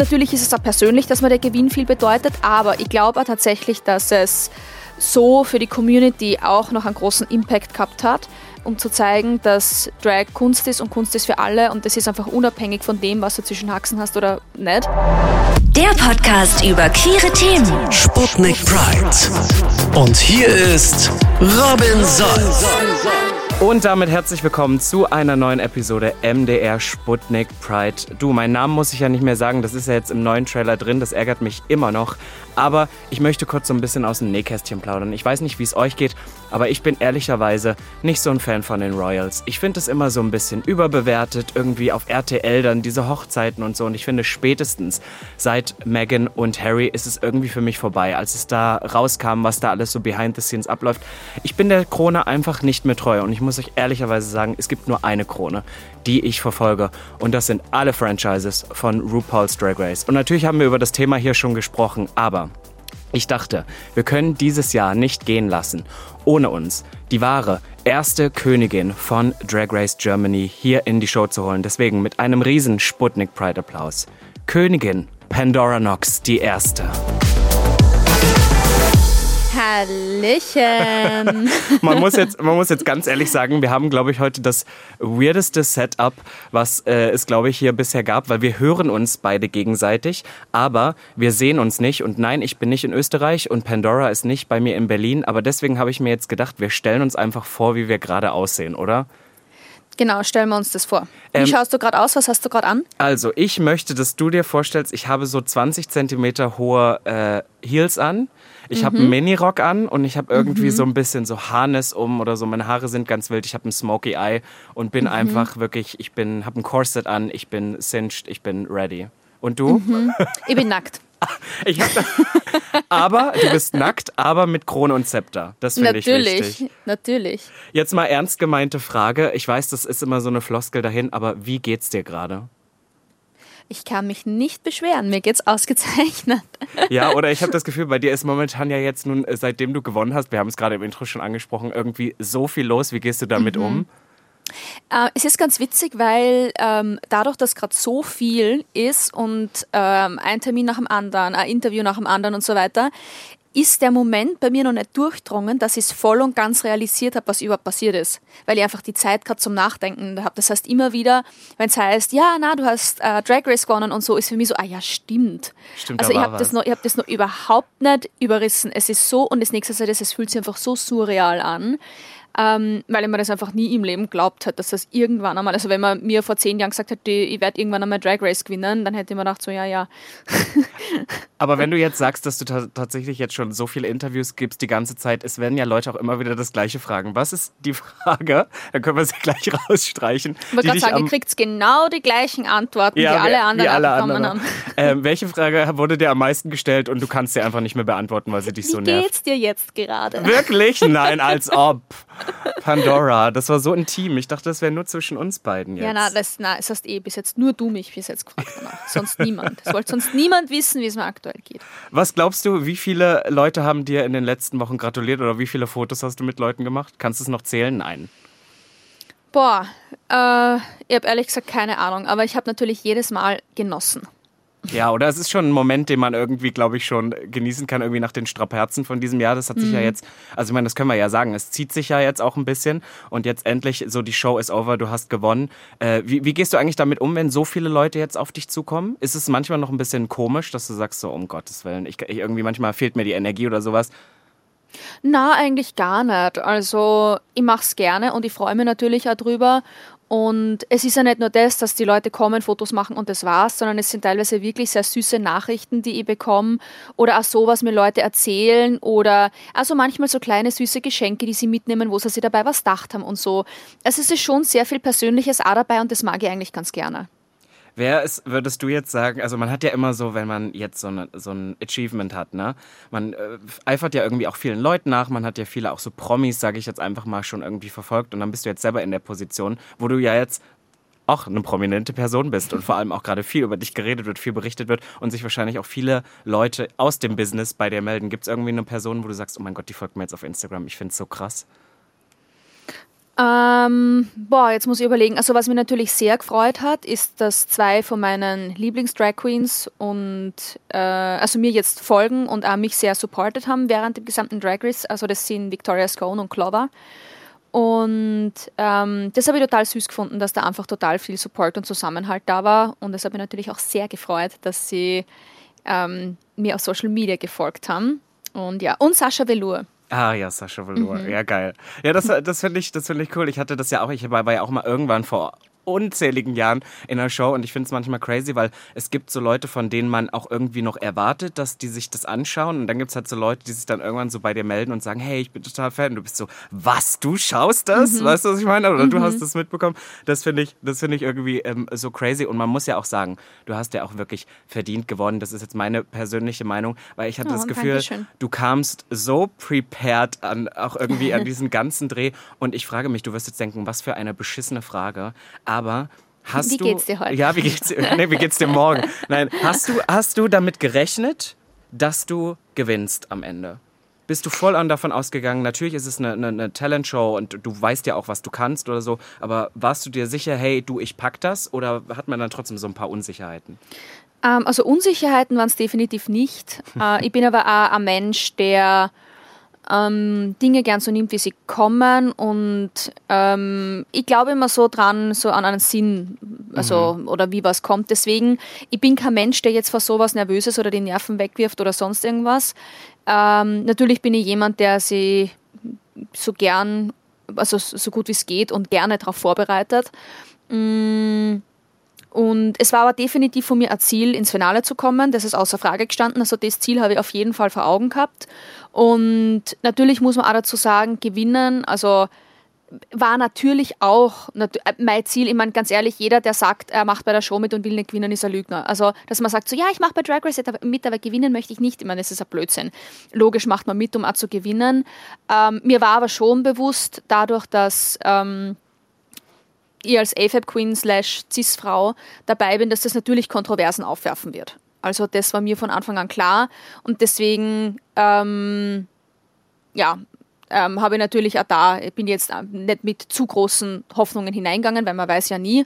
natürlich ist es auch persönlich, dass mir der Gewinn viel bedeutet, aber ich glaube auch tatsächlich, dass es so für die Community auch noch einen großen Impact gehabt hat, um zu zeigen, dass Drag Kunst ist und Kunst ist für alle und das ist einfach unabhängig von dem, was du zwischen Haxen hast oder nicht. Der Podcast über queere Themen. Sputnik Pride. Und hier ist Robin Solf. Und damit herzlich willkommen zu einer neuen Episode MDR Sputnik Pride. Du, meinen Namen muss ich ja nicht mehr sagen, das ist ja jetzt im neuen Trailer drin, das ärgert mich immer noch. Aber ich möchte kurz so ein bisschen aus dem Nähkästchen plaudern. Ich weiß nicht, wie es euch geht, aber ich bin ehrlicherweise nicht so ein Fan von den Royals. Ich finde es immer so ein bisschen überbewertet, irgendwie auf RTL dann diese Hochzeiten und so. Und ich finde spätestens seit Meghan und Harry ist es irgendwie für mich vorbei, als es da rauskam, was da alles so behind the scenes abläuft. Ich bin der Krone einfach nicht mehr treu und ich muss euch ehrlicherweise sagen, es gibt nur eine Krone, die ich verfolge. Und das sind alle Franchises von RuPaul's Drag Race. Und natürlich haben wir über das Thema hier schon gesprochen, aber ich dachte, wir können dieses Jahr nicht gehen lassen, ohne uns die wahre erste Königin von Drag Race Germany hier in die Show zu holen. Deswegen mit einem riesen Sputnik Pride Applaus. Königin Pandora Knox, die erste. Hallöchen. man, muss jetzt, man muss jetzt ganz ehrlich sagen, wir haben, glaube ich, heute das weirdeste Setup, was äh, es, glaube ich, hier bisher gab, weil wir hören uns beide gegenseitig, aber wir sehen uns nicht. Und nein, ich bin nicht in Österreich und Pandora ist nicht bei mir in Berlin, aber deswegen habe ich mir jetzt gedacht, wir stellen uns einfach vor, wie wir gerade aussehen, oder? Genau, stellen wir uns das vor. Wie ähm, schaust du gerade aus? Was hast du gerade an? Also, ich möchte, dass du dir vorstellst, ich habe so 20 Zentimeter hohe äh, Heels an. Ich mhm. habe einen Mini-Rock an und ich habe irgendwie mhm. so ein bisschen so Harness um oder so. Meine Haare sind ganz wild. Ich habe ein Smoky Eye und bin mhm. einfach wirklich, ich bin, habe ein Corset an, ich bin cinched, ich bin ready. Und du? Mhm. Ich bin nackt. Ich hab da, aber du bist nackt, aber mit Krone und Zepter. Das finde ich wichtig. Natürlich, natürlich. Jetzt mal ernst gemeinte Frage. Ich weiß, das ist immer so eine Floskel dahin, aber wie geht's dir gerade? Ich kann mich nicht beschweren, mir geht's ausgezeichnet. Ja, oder ich habe das Gefühl, bei dir ist momentan ja jetzt nun, äh, seitdem du gewonnen hast, wir haben es gerade im Intro schon angesprochen, irgendwie so viel los. Wie gehst du damit mhm. um? Äh, es ist ganz witzig, weil ähm, dadurch, dass gerade so viel ist und ähm, ein Termin nach dem anderen, ein Interview nach dem anderen und so weiter, ist der Moment bei mir noch nicht durchdrungen, dass ich es voll und ganz realisiert habe, was überhaupt passiert ist. Weil ich einfach die Zeit gerade zum Nachdenken habe. Das heißt, immer wieder, wenn es heißt, ja, na, du hast äh, Drag Race gewonnen und so, ist für mich so, ah ja, stimmt. stimmt also ich habe das, noch, hab das noch überhaupt nicht überrissen. Es ist so, und das nächste Zeit ist, es fühlt sich einfach so surreal an ähm, weil mir das einfach nie im Leben glaubt hat, dass das irgendwann einmal, also wenn man mir vor zehn Jahren gesagt hätte, ich werde irgendwann einmal Drag Race gewinnen, dann hätte ich mir gedacht, so ja, ja. Aber wenn du jetzt sagst, dass du tatsächlich jetzt schon so viele Interviews gibst die ganze Zeit, es werden ja Leute auch immer wieder das Gleiche fragen. Was ist die Frage? Dann können wir sie gleich rausstreichen. Ich wollte gerade sagen, ihr kriegt genau die gleichen Antworten, ja, wie alle anderen wie alle anderen. haben. Ähm, welche Frage wurde dir am meisten gestellt und du kannst sie einfach nicht mehr beantworten, weil sie dich wie so nervt? Wie geht's dir jetzt gerade? Wirklich? Nein, als ob. Pandora, das war so intim. Ich dachte, das wäre nur zwischen uns beiden jetzt. Ja, na, das, na, es hast eh bis jetzt nur du mich bis jetzt gefragt danach. Sonst niemand. Es wollte sonst niemand wissen, wie es mir aktuell geht. Was glaubst du, wie viele Leute haben dir in den letzten Wochen gratuliert oder wie viele Fotos hast du mit Leuten gemacht? Kannst du es noch zählen? Nein. Boah, äh, ich habe ehrlich gesagt keine Ahnung, aber ich habe natürlich jedes Mal genossen. Ja, oder es ist schon ein Moment, den man irgendwie, glaube ich, schon genießen kann, irgendwie nach den Strapazen von diesem Jahr. Das hat sich mhm. ja jetzt, also ich meine, das können wir ja sagen, es zieht sich ja jetzt auch ein bisschen und jetzt endlich so die Show ist over, du hast gewonnen. Äh, wie, wie, gehst du eigentlich damit um, wenn so viele Leute jetzt auf dich zukommen? Ist es manchmal noch ein bisschen komisch, dass du sagst, so um Gottes Willen, ich, ich irgendwie manchmal fehlt mir die Energie oder sowas? Na, eigentlich gar nicht. Also ich mache es gerne und ich freue mich natürlich auch drüber. Und es ist ja nicht nur das, dass die Leute kommen, Fotos machen und das war's, sondern es sind teilweise wirklich sehr süße Nachrichten, die ich bekomme oder auch so, was mir Leute erzählen oder also manchmal so kleine süße Geschenke, die sie mitnehmen, wo sie sich dabei was gedacht haben und so. Also es ist schon sehr viel Persönliches auch dabei und das mag ich eigentlich ganz gerne. Wer ist, würdest du jetzt sagen, also man hat ja immer so, wenn man jetzt so, eine, so ein Achievement hat, ne? Man äh, eifert ja irgendwie auch vielen Leuten nach, man hat ja viele auch so Promis, sage ich jetzt einfach mal, schon irgendwie verfolgt und dann bist du jetzt selber in der Position, wo du ja jetzt auch eine prominente Person bist und vor allem auch gerade viel über dich geredet wird, viel berichtet wird und sich wahrscheinlich auch viele Leute aus dem Business bei dir melden. Gibt es irgendwie eine Person, wo du sagst, oh mein Gott, die folgt mir jetzt auf Instagram, ich finde es so krass? Ähm, boah, jetzt muss ich überlegen. Also was mich natürlich sehr gefreut hat, ist, dass zwei von meinen Lieblings-Drag Queens und äh, also mir jetzt folgen und auch mich sehr supportet haben während dem gesamten Drag Race. Also das sind Victoria Scone und Clover. Und ähm, das habe ich total süß gefunden, dass da einfach total viel Support und Zusammenhalt da war. Und es hat mich natürlich auch sehr gefreut, dass sie ähm, mir auf Social Media gefolgt haben. Und ja, und Sascha Velour. Ah ja, Sascha Velour. Mhm. Ja, geil. Ja, das, das finde ich, find ich cool. Ich hatte das ja auch, ich war ja auch mal irgendwann vor unzähligen Jahren in der Show und ich finde es manchmal crazy, weil es gibt so Leute, von denen man auch irgendwie noch erwartet, dass die sich das anschauen und dann gibt es halt so Leute, die sich dann irgendwann so bei dir melden und sagen, hey, ich bin total Fan und du bist so, was, du schaust das? Mhm. Weißt du, was ich meine? Oder mhm. du hast das mitbekommen. Das finde ich, das ich irgendwie ähm, so crazy und man muss ja auch sagen, du hast ja auch wirklich verdient gewonnen. Das ist jetzt meine persönliche Meinung, weil ich hatte oh, das Gefühl, du kamst so prepared an, auch irgendwie an diesen ganzen Dreh und ich frage mich, du wirst jetzt denken, was für eine beschissene Frage, aber hast wie du. Wie geht's dir heute? Ja, wie geht's? Nee, wie geht's dir morgen? Nein, hast du, hast du damit gerechnet, dass du gewinnst am Ende? Bist du voll an davon ausgegangen? Natürlich ist es eine, eine, eine Talentshow und du weißt ja auch, was du kannst oder so. Aber warst du dir sicher, hey, du, ich pack das? Oder hat man dann trotzdem so ein paar Unsicherheiten? Ähm, also Unsicherheiten waren es definitiv nicht. äh, ich bin aber auch ein Mensch, der ähm, Dinge gern so nimmt, wie sie kommen. Und ähm, ich glaube immer so dran, so an einen Sinn, also mhm. oder wie was kommt. Deswegen, ich bin kein Mensch, der jetzt vor sowas nervös ist oder die Nerven wegwirft oder sonst irgendwas. Ähm, natürlich bin ich jemand, der sie so gern, also so gut wie es geht und gerne darauf vorbereitet. Mm, und es war aber definitiv von mir ein Ziel, ins Finale zu kommen. Das ist außer Frage gestanden. Also das Ziel habe ich auf jeden Fall vor Augen gehabt. Und natürlich muss man auch dazu sagen, gewinnen, also war natürlich auch äh, mein Ziel. Ich meine, ganz ehrlich, jeder, der sagt, er macht bei der Show mit und will nicht gewinnen, ist ein Lügner. Also, dass man sagt, so, ja, ich mache bei Drag Race mit, aber gewinnen möchte ich nicht. Ich meine, das ist ein Blödsinn. Logisch macht man mit, um auch zu gewinnen. Ähm, mir war aber schon bewusst, dadurch, dass ähm, ich als AFAB Queen slash Cis-Frau dabei bin, dass das natürlich Kontroversen aufwerfen wird. Also das war mir von Anfang an klar und deswegen ähm, ja, ähm, habe ich natürlich auch da, ich bin jetzt nicht mit zu großen Hoffnungen hineingegangen, weil man weiß ja nie.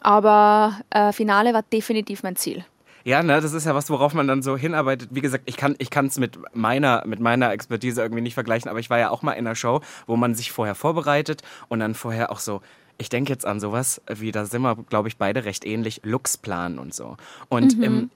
Aber äh, Finale war definitiv mein Ziel. Ja, ne, das ist ja was, worauf man dann so hinarbeitet. Wie gesagt, ich kann es mit meiner mit meiner Expertise irgendwie nicht vergleichen, aber ich war ja auch mal in einer Show, wo man sich vorher vorbereitet und dann vorher auch so ich denke jetzt an sowas wie, da sind wir, glaube ich, beide recht ähnlich, Luxplan und so. Und mhm. ähm,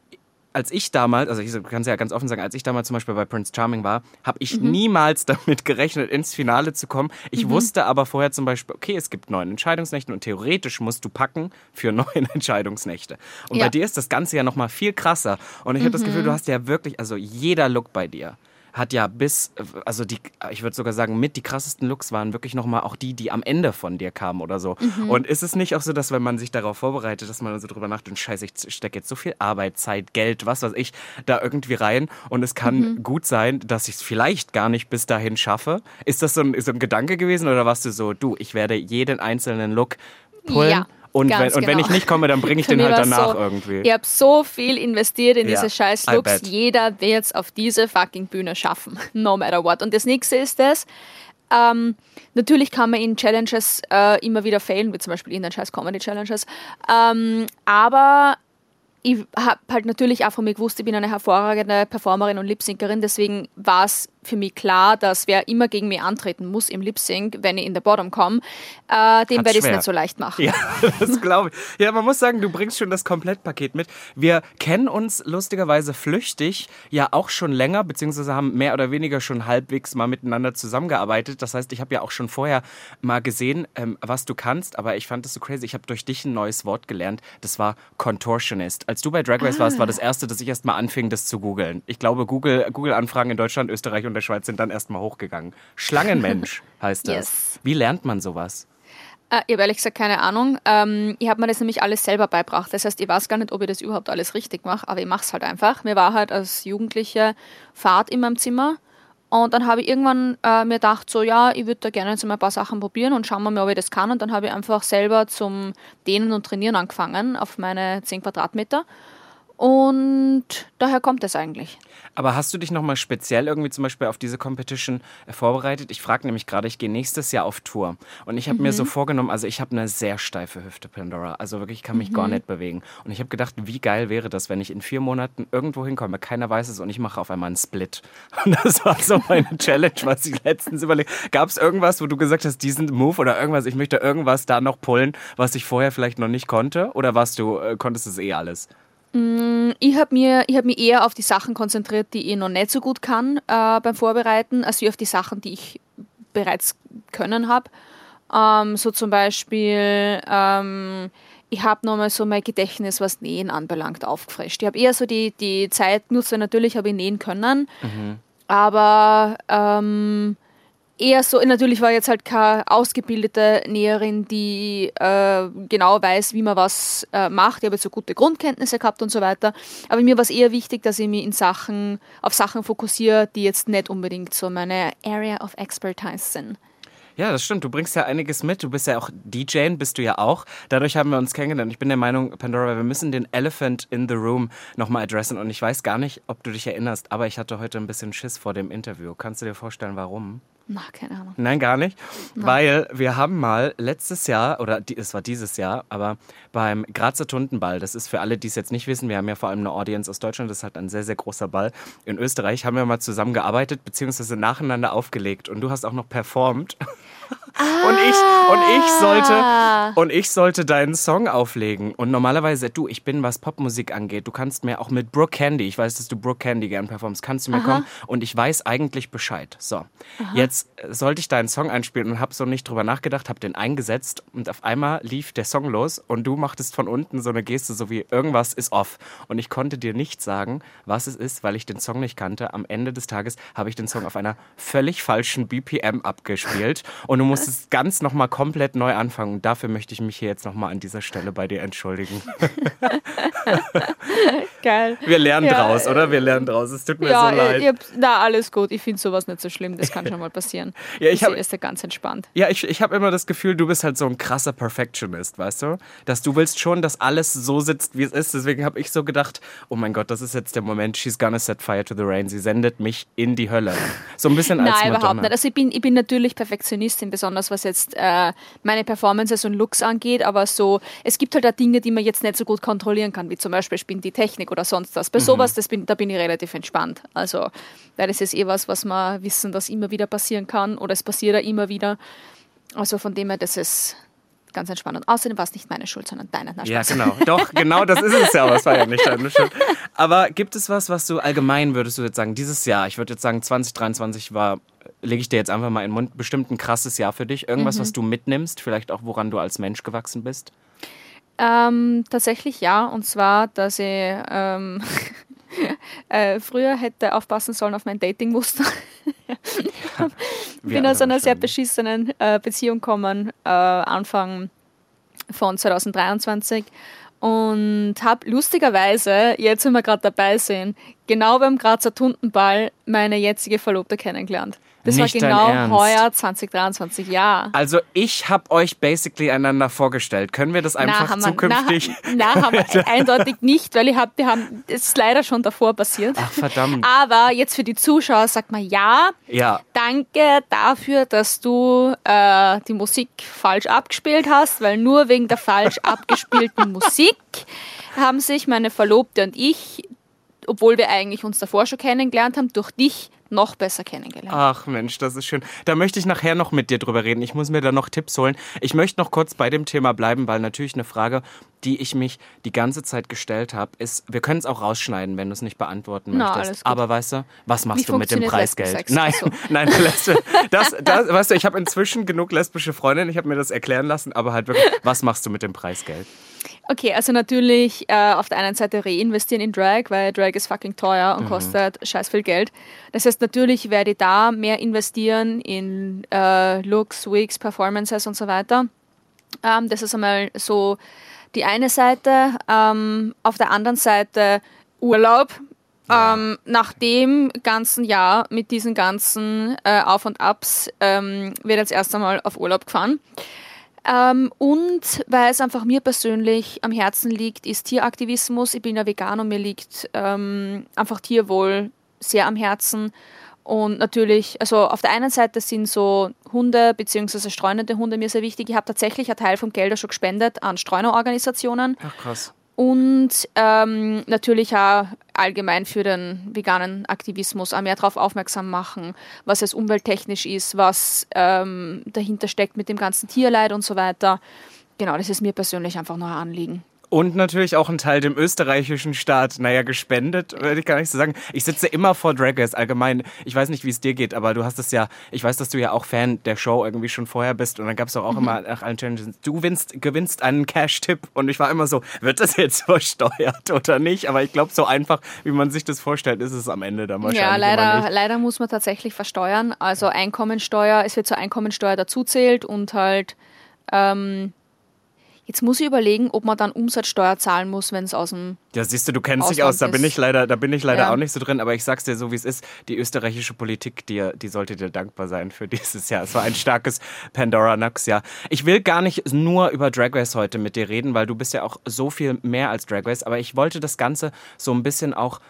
als ich damals, also ich kann es ja ganz offen sagen, als ich damals zum Beispiel bei Prince Charming war, habe ich mhm. niemals damit gerechnet, ins Finale zu kommen. Ich mhm. wusste aber vorher zum Beispiel, okay, es gibt neun Entscheidungsnächte und theoretisch musst du packen für neun Entscheidungsnächte. Und ja. bei dir ist das Ganze ja noch mal viel krasser. Und ich mhm. habe das Gefühl, du hast ja wirklich, also jeder Look bei dir hat ja bis, also die, ich würde sogar sagen, mit die krassesten Looks waren wirklich nochmal auch die, die am Ende von dir kamen oder so. Mhm. Und ist es nicht auch so, dass wenn man sich darauf vorbereitet, dass man so drüber nachdenkt, scheiße, ich stecke jetzt so viel Arbeit, Zeit, Geld, was weiß ich, da irgendwie rein und es kann mhm. gut sein, dass ich es vielleicht gar nicht bis dahin schaffe. Ist das so ein, so ein Gedanke gewesen oder warst du so, du, ich werde jeden einzelnen Look pullen? Ja. Und wenn, und wenn ich genau. nicht komme, dann bringe ich den halt danach so, irgendwie. Ich habe so viel investiert in ja, diese scheiß Looks. Jeder wird es auf diese fucking Bühne schaffen. No matter what. Und das nächste ist das. Ähm, natürlich kann man in Challenges äh, immer wieder failen, wie zum Beispiel in den scheiß Comedy Challenges. Ähm, aber ich habe halt natürlich auch von mir gewusst, ich bin eine hervorragende Performerin und Lipsynkerin, deswegen war es für mich klar, dass wer immer gegen mich antreten muss im Lip Sync, wenn ich in der Bottom komme, äh, dem werde ich es nicht so leicht machen. Ja, das glaube ich. Ja, man muss sagen, du bringst schon das Komplettpaket mit. Wir kennen uns lustigerweise flüchtig ja auch schon länger, beziehungsweise haben mehr oder weniger schon halbwegs mal miteinander zusammengearbeitet. Das heißt, ich habe ja auch schon vorher mal gesehen, ähm, was du kannst, aber ich fand das so crazy. Ich habe durch dich ein neues Wort gelernt. Das war Contortionist. Als du bei Drag Race ah. warst, war das erste, dass ich erst mal anfing, das zu googeln. Ich glaube, Google-Anfragen Google in Deutschland, Österreich und der Schweiz sind dann erstmal hochgegangen. Schlangenmensch heißt das. Yes. Wie lernt man sowas? Äh, ich habe ehrlich gesagt keine Ahnung. Ähm, ich habe mir das nämlich alles selber beibracht. Das heißt, ich weiß gar nicht, ob ich das überhaupt alles richtig mache, aber ich mache es halt einfach. Mir war halt als Jugendliche Fahrt in meinem Zimmer. Und dann habe ich irgendwann äh, mir gedacht, so ja, ich würde da gerne jetzt mal ein paar Sachen probieren und schauen wir mal, ob ich das kann. Und dann habe ich einfach selber zum Dehnen und Trainieren angefangen auf meine 10 Quadratmeter. Und daher kommt es eigentlich. Aber hast du dich nochmal speziell irgendwie zum Beispiel auf diese Competition äh, vorbereitet? Ich frage nämlich gerade, ich gehe nächstes Jahr auf Tour. Und ich habe mhm. mir so mhm. vorgenommen, also ich habe eine sehr steife Hüfte, Pandora. Also wirklich, ich kann mich mhm. gar nicht bewegen. Und ich habe gedacht, wie geil wäre das, wenn ich in vier Monaten irgendwo hinkomme, keiner weiß es und ich mache auf einmal einen Split. Und das war so meine Challenge, was ich letztens überlegt Gab es irgendwas, wo du gesagt hast, diesen Move oder irgendwas, ich möchte irgendwas da noch pullen, was ich vorher vielleicht noch nicht konnte? Oder warst du, äh, konntest es eh alles? Mm, ich habe hab mich eher auf die Sachen konzentriert, die ich noch nicht so gut kann äh, beim Vorbereiten, als wie auf die Sachen, die ich bereits können habe. Ähm, so zum Beispiel, ähm, ich habe nochmal so mein Gedächtnis, was Nähen anbelangt, aufgefrischt. Ich habe eher so die, die Zeit genutzt, natürlich habe ich nähen können, mhm. aber ähm, eher so, natürlich war jetzt halt keine ausgebildete Näherin, die äh, genau weiß, wie man was äh, macht. Ich habe jetzt so gute Grundkenntnisse gehabt und so weiter. Aber mir war es eher wichtig, dass ich mich in Sachen, auf Sachen fokussiere, die jetzt nicht unbedingt so meine Area of Expertise sind. Ja, das stimmt. Du bringst ja einiges mit. Du bist ja auch DJ, bist du ja auch. Dadurch haben wir uns kennengelernt. Ich bin der Meinung, Pandora, wir müssen den Elephant in the Room nochmal adressen. Und ich weiß gar nicht, ob du dich erinnerst, aber ich hatte heute ein bisschen Schiss vor dem Interview. Kannst du dir vorstellen, warum? Na, keine Ahnung. Nein, gar nicht. Nein. Weil wir haben mal letztes Jahr, oder es war dieses Jahr, aber beim Grazer Tundenball, das ist für alle, die es jetzt nicht wissen, wir haben ja vor allem eine Audience aus Deutschland, das ist halt ein sehr, sehr großer Ball. In Österreich haben wir mal zusammengearbeitet, beziehungsweise nacheinander aufgelegt. Und du hast auch noch performt. Ah. Und ich, und ich sollte, und ich sollte deinen Song auflegen. Und normalerweise, du, ich bin, was Popmusik angeht, du kannst mir auch mit Brooke Candy, ich weiß, dass du Brooke Candy gern performst, kannst du mir Aha. kommen und ich weiß eigentlich Bescheid. So, Aha. jetzt sollte ich deinen Song einspielen und habe so nicht drüber nachgedacht, habe den eingesetzt und auf einmal lief der Song los und du machtest von unten so eine Geste, so wie irgendwas ist off. Und ich konnte dir nicht sagen, was es ist, weil ich den Song nicht kannte. Am Ende des Tages habe ich den Song auf einer völlig falschen BPM abgespielt und du musstest ganz nochmal komplett neu anfangen. Und dafür möchte ich mich hier jetzt nochmal an dieser Stelle bei dir entschuldigen. Geil. Wir lernen ja, draus, oder? Wir lernen draus. Es tut mir ja, so leid. Ihr, na, alles gut. Ich finde sowas nicht so schlimm. Das kann schon mal passieren. Ja, ich, ich ist ja ganz entspannt. Ja, ich, ich habe immer das Gefühl, du bist halt so ein krasser Perfectionist, weißt du? Dass du willst schon, dass alles so sitzt, wie es ist. Deswegen habe ich so gedacht, oh mein Gott, das ist jetzt der Moment, she's gonna set fire to the rain. Sie sendet mich in die Hölle. So ein bisschen als Nein, Madonna. überhaupt nicht. Also ich bin, ich bin natürlich Perfektionistin, besonders was jetzt äh, meine Performances und Looks angeht, aber so, es gibt halt auch Dinge, die man jetzt nicht so gut kontrollieren kann, wie zum Beispiel spinnt die Technik oder sonst was. Bei mhm. sowas, das bin, da bin ich relativ entspannt. Also, weil das ist eh was, was wir wissen, dass immer wieder passieren kann oder es passiert ja immer wieder. Also von dem her, das ist ganz entspannt. Und außerdem war es nicht meine Schuld, sondern deine. Na, ja, genau. Doch, genau das ist es ja, aber es war ja nicht deine Schuld. Aber gibt es was, was du allgemein würdest du jetzt sagen, dieses Jahr, ich würde jetzt sagen 2023 war, lege ich dir jetzt einfach mal in den Mund, bestimmt ein krasses Jahr für dich. Irgendwas, mhm. was du mitnimmst, vielleicht auch woran du als Mensch gewachsen bist? Ähm, tatsächlich ja, und zwar, dass ich ähm, äh, früher hätte aufpassen sollen auf mein Datingmuster. ja, bin aus einer sehr beschissenen äh, Beziehung gekommen, äh, Anfang von 2023 und habe lustigerweise, jetzt wenn wir gerade dabei sind, genau beim Grazer Tuntenball meine jetzige Verlobte kennengelernt. Das Nicht war genau heuer 2023, ja. Also ich habe euch basically einander vorgestellt. Können wir das einfach na, zukünftig? Na, na haben wir eindeutig nicht, weil ich hab, wir haben, es ist leider schon davor passiert. Ach verdammt. Aber jetzt für die Zuschauer sagt man ja. Ja. Danke dafür, dass du äh, die Musik falsch abgespielt hast, weil nur wegen der falsch abgespielten Musik haben sich meine Verlobte und ich obwohl wir eigentlich uns davor schon kennengelernt haben, durch dich noch besser kennengelernt. Ach Mensch, das ist schön. Da möchte ich nachher noch mit dir drüber reden. Ich muss mir da noch Tipps holen. Ich möchte noch kurz bei dem Thema bleiben, weil natürlich eine Frage, die ich mich die ganze Zeit gestellt habe, ist, wir können es auch rausschneiden, wenn du es nicht beantworten Na, möchtest. Aber weißt du, was machst Wie du mit dem Preisgeld? Nein, so. nein, das, das, weißt du, ich habe inzwischen genug lesbische Freundinnen, ich habe mir das erklären lassen, aber halt wirklich, was machst du mit dem Preisgeld? Okay, also natürlich äh, auf der einen Seite reinvestieren in Drag, weil Drag ist fucking teuer und mhm. kostet scheiß viel Geld. Das heißt, natürlich werde ich da mehr investieren in äh, Looks, Wigs, Performances und so weiter. Ähm, das ist einmal so die eine Seite. Ähm, auf der anderen Seite Urlaub. Ja. Ähm, nach dem ganzen Jahr mit diesen ganzen äh, Auf und Abs ähm, wird jetzt erst einmal auf Urlaub gefahren. Ähm, und weil es einfach mir persönlich am Herzen liegt, ist Tieraktivismus. Ich bin ja vegan und mir liegt ähm, einfach Tierwohl sehr am Herzen. Und natürlich, also auf der einen Seite sind so Hunde bzw. streunende Hunde mir sehr wichtig. Ich habe tatsächlich einen Teil vom Gelder schon gespendet an Streunerorganisationen. Ach krass. Und ähm, natürlich auch allgemein für den veganen Aktivismus auch mehr darauf aufmerksam machen, was es umwelttechnisch ist, was ähm, dahinter steckt mit dem ganzen Tierleid und so weiter. Genau, das ist mir persönlich einfach noch ein Anliegen. Und natürlich auch ein Teil dem österreichischen Staat, naja, gespendet, würde ich gar nicht so sagen. Ich sitze immer vor Drag Race allgemein. Ich weiß nicht, wie es dir geht, aber du hast es ja, ich weiß, dass du ja auch Fan der Show irgendwie schon vorher bist. Und dann gab es auch, auch mhm. immer nach allen Challenges, du gewinnst, gewinnst einen Cash-Tipp. Und ich war immer so, wird das jetzt versteuert oder nicht? Aber ich glaube, so einfach, wie man sich das vorstellt, ist es am Ende dann wahrscheinlich. Ja, leider, leider muss man tatsächlich versteuern. Also Einkommensteuer, es wird zur Einkommensteuer dazuzählt und halt ähm, Jetzt muss ich überlegen, ob man dann Umsatzsteuer zahlen muss, wenn es aus dem. Ja, siehst du, du kennst Ausland dich aus. Da bin ich leider, da bin ich leider ja. auch nicht so drin. Aber ich sag's dir so, wie es ist. Die österreichische Politik, die, die sollte dir dankbar sein für dieses Jahr. Es war ein starkes Pandora Nux Jahr. Ich will gar nicht nur über Drag Race heute mit dir reden, weil du bist ja auch so viel mehr als Drag Race. Aber ich wollte das Ganze so ein bisschen auch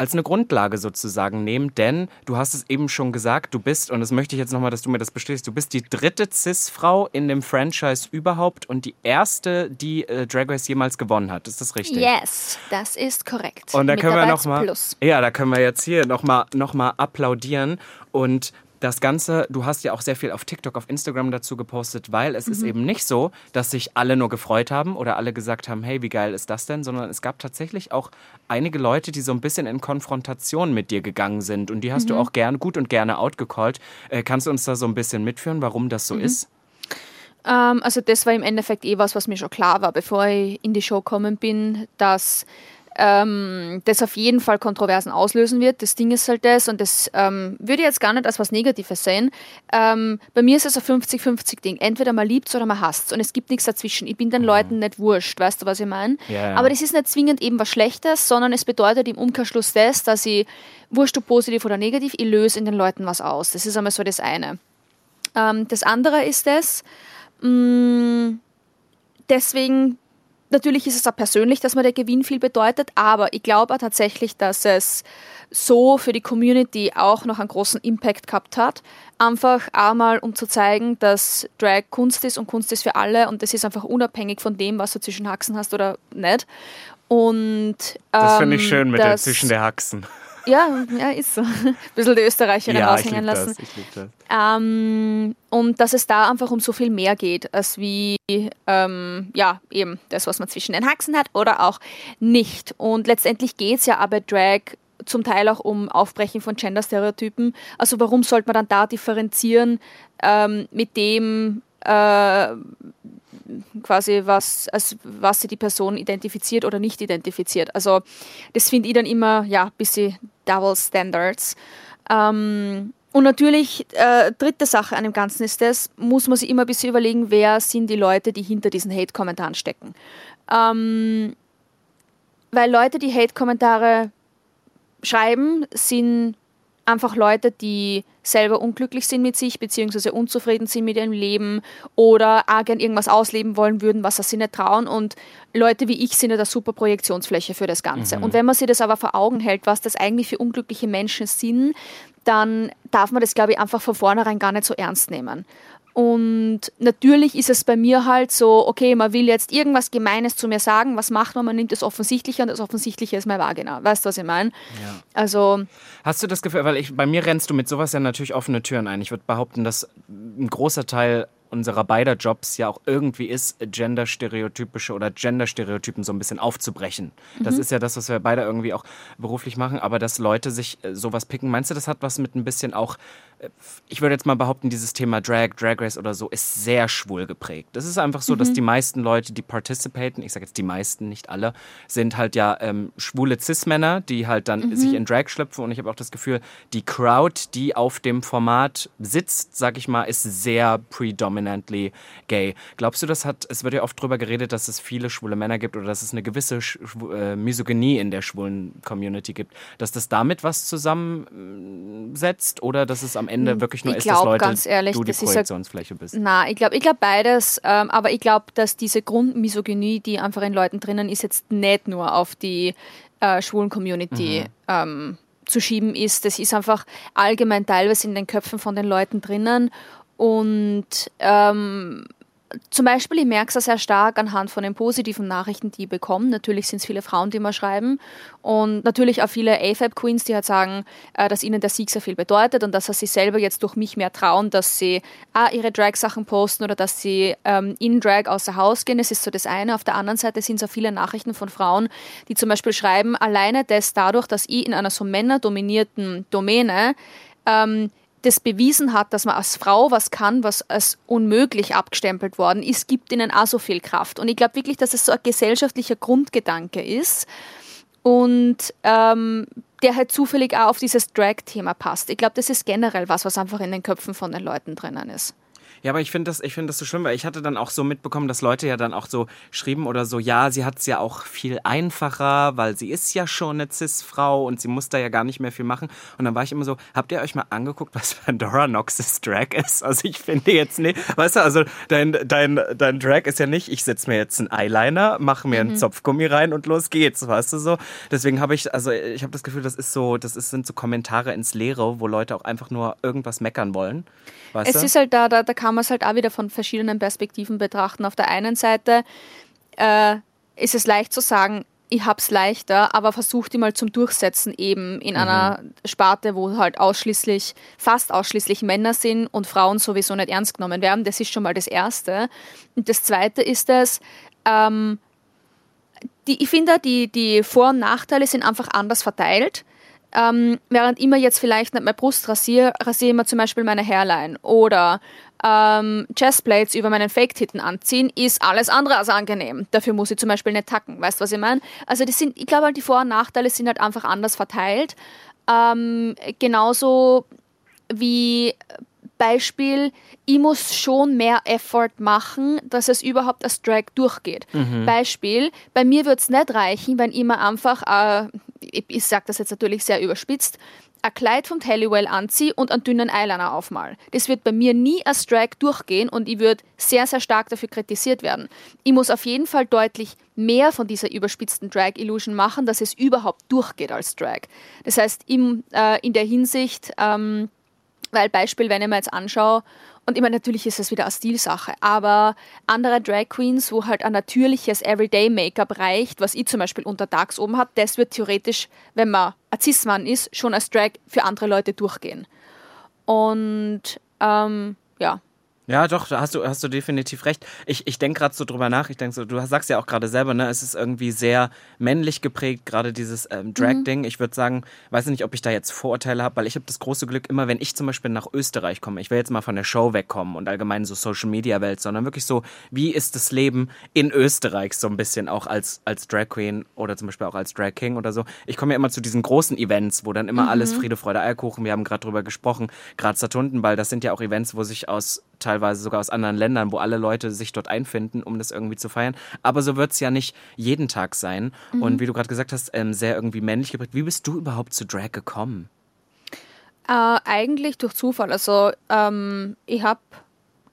als eine Grundlage sozusagen nehmen, denn du hast es eben schon gesagt, du bist, und das möchte ich jetzt nochmal, dass du mir das bestätigst, du bist die dritte Cis-Frau in dem Franchise überhaupt und die erste, die äh, Drag Race jemals gewonnen hat. Ist das richtig? Yes, das ist korrekt. Und da können wir nochmal, ja, da können wir jetzt hier nochmal noch mal applaudieren und das Ganze, du hast ja auch sehr viel auf TikTok, auf Instagram dazu gepostet, weil es mhm. ist eben nicht so, dass sich alle nur gefreut haben oder alle gesagt haben, hey, wie geil ist das denn, sondern es gab tatsächlich auch einige Leute, die so ein bisschen in Konfrontation mit dir gegangen sind und die hast mhm. du auch gern, gut und gerne outgecallt. Äh, kannst du uns da so ein bisschen mitführen, warum das so mhm. ist? Ähm, also das war im Endeffekt eh was, was mir schon klar war, bevor ich in die Show gekommen bin, dass ähm, das auf jeden Fall Kontroversen auslösen wird. Das Ding ist halt das, und das ähm, würde ich jetzt gar nicht als was Negatives sehen. Ähm, bei mir ist es ein 50-50-Ding. Entweder man liebt es oder man hasst und es gibt nichts dazwischen. Ich bin den mhm. Leuten nicht wurscht, weißt du, was ich meine? Ja, ja. Aber das ist nicht zwingend eben was Schlechtes, sondern es bedeutet im Umkehrschluss das, dass ich, wurscht du positiv oder negativ, ich löse in den Leuten was aus. Das ist einmal so das eine. Ähm, das andere ist das, mh, mm, deswegen Natürlich ist es auch persönlich, dass mir der Gewinn viel bedeutet, aber ich glaube tatsächlich, dass es so für die Community auch noch einen großen Impact gehabt hat. Einfach einmal, um zu zeigen, dass Drag Kunst ist und Kunst ist für alle und das ist einfach unabhängig von dem, was du zwischen Haxen hast oder nicht. Und, ähm, das finde ich schön mit der zwischen der Haxen. Ja, ja, ist so. Ein bisschen die Österreicherin ja, raushängen lassen. Das, das. Ähm, und dass es da einfach um so viel mehr geht, als wie ähm, ja, eben das, was man zwischen den Haxen hat oder auch nicht. Und letztendlich geht es ja aber Drag zum Teil auch um Aufbrechen von Gender-Stereotypen. Also warum sollte man dann da differenzieren ähm, mit dem, äh, quasi was, als was sie die Person identifiziert oder nicht identifiziert. Also das finde ich dann immer, ja, ein bisschen Double Standards. Ähm, und natürlich, äh, dritte Sache an dem Ganzen ist das, muss man sich immer ein bisschen überlegen, wer sind die Leute, die hinter diesen Hate-Kommentaren stecken. Ähm, weil Leute, die Hate-Kommentare schreiben, sind einfach Leute, die selber unglücklich sind mit sich, beziehungsweise unzufrieden sind mit ihrem Leben oder auch gern irgendwas ausleben wollen würden, was sie nicht trauen. Und Leute wie ich sind ja eine super Projektionsfläche für das Ganze. Mhm. Und wenn man sich das aber vor Augen hält, was das eigentlich für unglückliche Menschen sind, dann darf man das, glaube ich, einfach von vornherein gar nicht so ernst nehmen. Und natürlich ist es bei mir halt so, okay, man will jetzt irgendwas Gemeines zu mir sagen, was macht man? Man nimmt das Offensichtliche und das Offensichtliche ist meine Vagina. Weißt du, was ich meine? Ja. Also. Hast du das Gefühl, weil ich, bei mir rennst du mit sowas ja natürlich offene Türen ein. Ich würde behaupten, dass ein großer Teil unserer beider Jobs ja auch irgendwie ist, genderstereotypische oder Genderstereotypen so ein bisschen aufzubrechen. Mhm. Das ist ja das, was wir beide irgendwie auch beruflich machen, aber dass Leute sich äh, sowas picken, meinst du, das hat was mit ein bisschen auch, ich würde jetzt mal behaupten, dieses Thema Drag, Drag Race oder so ist sehr schwul geprägt. Das ist einfach so, mhm. dass die meisten Leute, die participaten, ich sage jetzt die meisten, nicht alle, sind halt ja ähm, schwule Cis-Männer, die halt dann mhm. sich in Drag schlüpfen und ich habe auch das Gefühl, die Crowd, die auf dem Format sitzt, sag ich mal, ist sehr predominant predominantly gay. Glaubst du, das hat, es wird ja oft darüber geredet, dass es viele schwule Männer gibt oder dass es eine gewisse äh, Misogynie in der schwulen Community gibt, dass das damit was zusammensetzt oder dass es am Ende wirklich nur ich ist, glaub, dass Leute ganz ehrlich, du die Projektionsfläche bist. Na, ich glaube ich glaub beides, ähm, aber ich glaube, dass diese Grundmisogynie, die einfach in Leuten drinnen ist, jetzt nicht nur auf die äh, schwulen Community ähm, zu schieben ist. Das ist einfach allgemein teilweise in den Köpfen von den Leuten drinnen und ähm, zum Beispiel, ich merke es sehr stark anhand von den positiven Nachrichten, die ich bekomme. Natürlich sind es viele Frauen, die mir schreiben. Und natürlich auch viele AFAB-Queens, die halt sagen, äh, dass ihnen der Sieg sehr viel bedeutet und dass sie sich selber jetzt durch mich mehr trauen, dass sie ah, ihre Drag-Sachen posten oder dass sie ähm, in Drag außer Haus gehen. Das ist so das eine. Auf der anderen Seite sind es auch viele Nachrichten von Frauen, die zum Beispiel schreiben, alleine das dadurch, dass ich in einer so männerdominierten Domäne ähm, das bewiesen hat, dass man als Frau was kann, was als unmöglich abgestempelt worden ist, gibt ihnen auch so viel Kraft. Und ich glaube wirklich, dass es so ein gesellschaftlicher Grundgedanke ist und ähm, der halt zufällig auch auf dieses Drag-Thema passt. Ich glaube, das ist generell was, was einfach in den Köpfen von den Leuten drinnen ist. Ja, aber ich finde das, ich finde das so schlimm, weil ich hatte dann auch so mitbekommen, dass Leute ja dann auch so schrieben oder so, ja, sie hat es ja auch viel einfacher, weil sie ist ja schon eine Cis-Frau und sie muss da ja gar nicht mehr viel machen. Und dann war ich immer so, habt ihr euch mal angeguckt, was Pandora Nox's Drag ist? Also ich finde jetzt nicht, weißt du, also dein, dein, dein Drag ist ja nicht, ich setze mir jetzt einen Eyeliner, mache mir einen Zopfgummi rein und los geht's, weißt du so. Deswegen habe ich, also ich habe das Gefühl, das ist so, das ist, sind so Kommentare ins Leere, wo Leute auch einfach nur irgendwas meckern wollen. Weißt Es du? ist halt da, da, da kann man es halt auch wieder von verschiedenen Perspektiven betrachten. Auf der einen Seite äh, ist es leicht zu sagen, ich hab's leichter, aber versucht die mal zum Durchsetzen eben in einer Sparte, wo halt ausschließlich, fast ausschließlich Männer sind und Frauen sowieso nicht ernst genommen werden. Das ist schon mal das Erste. Und das Zweite ist es, ähm, die, ich finde, die, die Vor- und Nachteile sind einfach anders verteilt. Ähm, während immer jetzt vielleicht nicht meine Brust rasiere, rasiere ich mir zum Beispiel meine Hairline oder ähm, Chestplates über meinen Fake-Titten anziehen, ist alles andere als angenehm. Dafür muss ich zum Beispiel nicht tacken. Weißt du, was ich meine? Also das sind, ich glaube halt, die Vor- und Nachteile sind halt einfach anders verteilt. Ähm, genauso wie Beispiel, ich muss schon mehr Effort machen, dass es überhaupt als Drag durchgeht. Beispiel, bei mir wird es nicht reichen, wenn ich mir einfach, äh, ich, ich sage das jetzt natürlich sehr überspitzt, ein Kleid vom Halliwell anziehe und einen dünnen Eyeliner aufmal. Das wird bei mir nie als Drag durchgehen und ich würde sehr, sehr stark dafür kritisiert werden. Ich muss auf jeden Fall deutlich mehr von dieser überspitzten Drag-Illusion machen, dass es überhaupt durchgeht als Drag. Das heißt, im, äh, in der Hinsicht, ähm, weil Beispiel, wenn ich mir jetzt anschaue, und immer natürlich ist es wieder eine Stilsache, aber andere Drag Queens, wo halt ein natürliches Everyday-Make-up reicht, was ich zum Beispiel untertags oben habe, das wird theoretisch, wenn man ein Cis-Mann ist, schon als Drag für andere Leute durchgehen. Und ähm, ja, Ja, doch, da hast du, hast du definitiv recht. Ich, ich denke gerade so drüber nach. Ich denke so, du sagst ja auch gerade selber, ne, es ist irgendwie sehr männlich geprägt, gerade dieses ähm, Drag-Ding. Ich würde sagen, weiß nicht, ob ich da jetzt Vorurteile habe, weil ich habe das große Glück, immer wenn ich zum Beispiel nach Österreich komme, ich will jetzt mal von der Show wegkommen und allgemein so Social-Media-Welt, sondern wirklich so, wie ist das Leben in Österreich so ein bisschen auch als, als Drag Queen oder zum Beispiel auch als Drag King oder so. Ich komme ja immer zu diesen großen Events, wo dann immer alles Friede, Freude, Eierkuchen, wir haben gerade drüber gesprochen, gerade Satundenball, das sind ja auch Events, wo sich aus teilweise sogar aus anderen Ländern, wo alle Leute sich dort einfinden, um das irgendwie zu feiern. Aber so wird es ja nicht jeden Tag sein. Und wie du gerade gesagt hast, ähm, sehr irgendwie männlich geprägt. Wie bist du überhaupt zu Drag gekommen? Äh, eigentlich durch Zufall. Also ähm, ich habe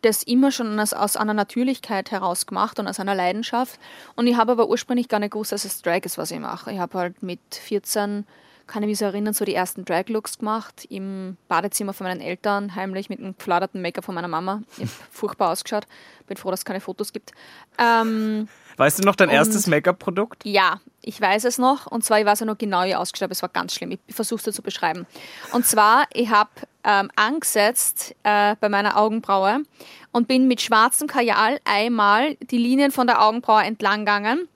das immer schon aus, aus einer Natürlichkeit heraus gemacht und aus einer Leidenschaft. Und ich habe aber ursprünglich gar nicht gewusst, dass es Drag ist, was ich mache. Ich habe halt mit 14, kann ich mich so erinnern, so die ersten Drag-Looks gemacht im Badezimmer von meinen Eltern, heimlich mit einem gefladerten Make-up von meiner Mama. Ich furchtbar ausgeschaut. Bin froh, dass es keine Fotos gibt. Ähm, Weißt du noch dein erstes Make-up-Produkt? ja, ich weiß es noch. Und zwar, ich weiß ja noch genau, wie ich ausgeschaut habe. Es war ganz schlimm. Ich versuche es dir zu beschreiben. Und zwar, ich habe ähm, angesetzt äh, bei meiner Augenbraue und bin mit schwarzem Kajal einmal die Linien von der Augenbraue entlang gegangen.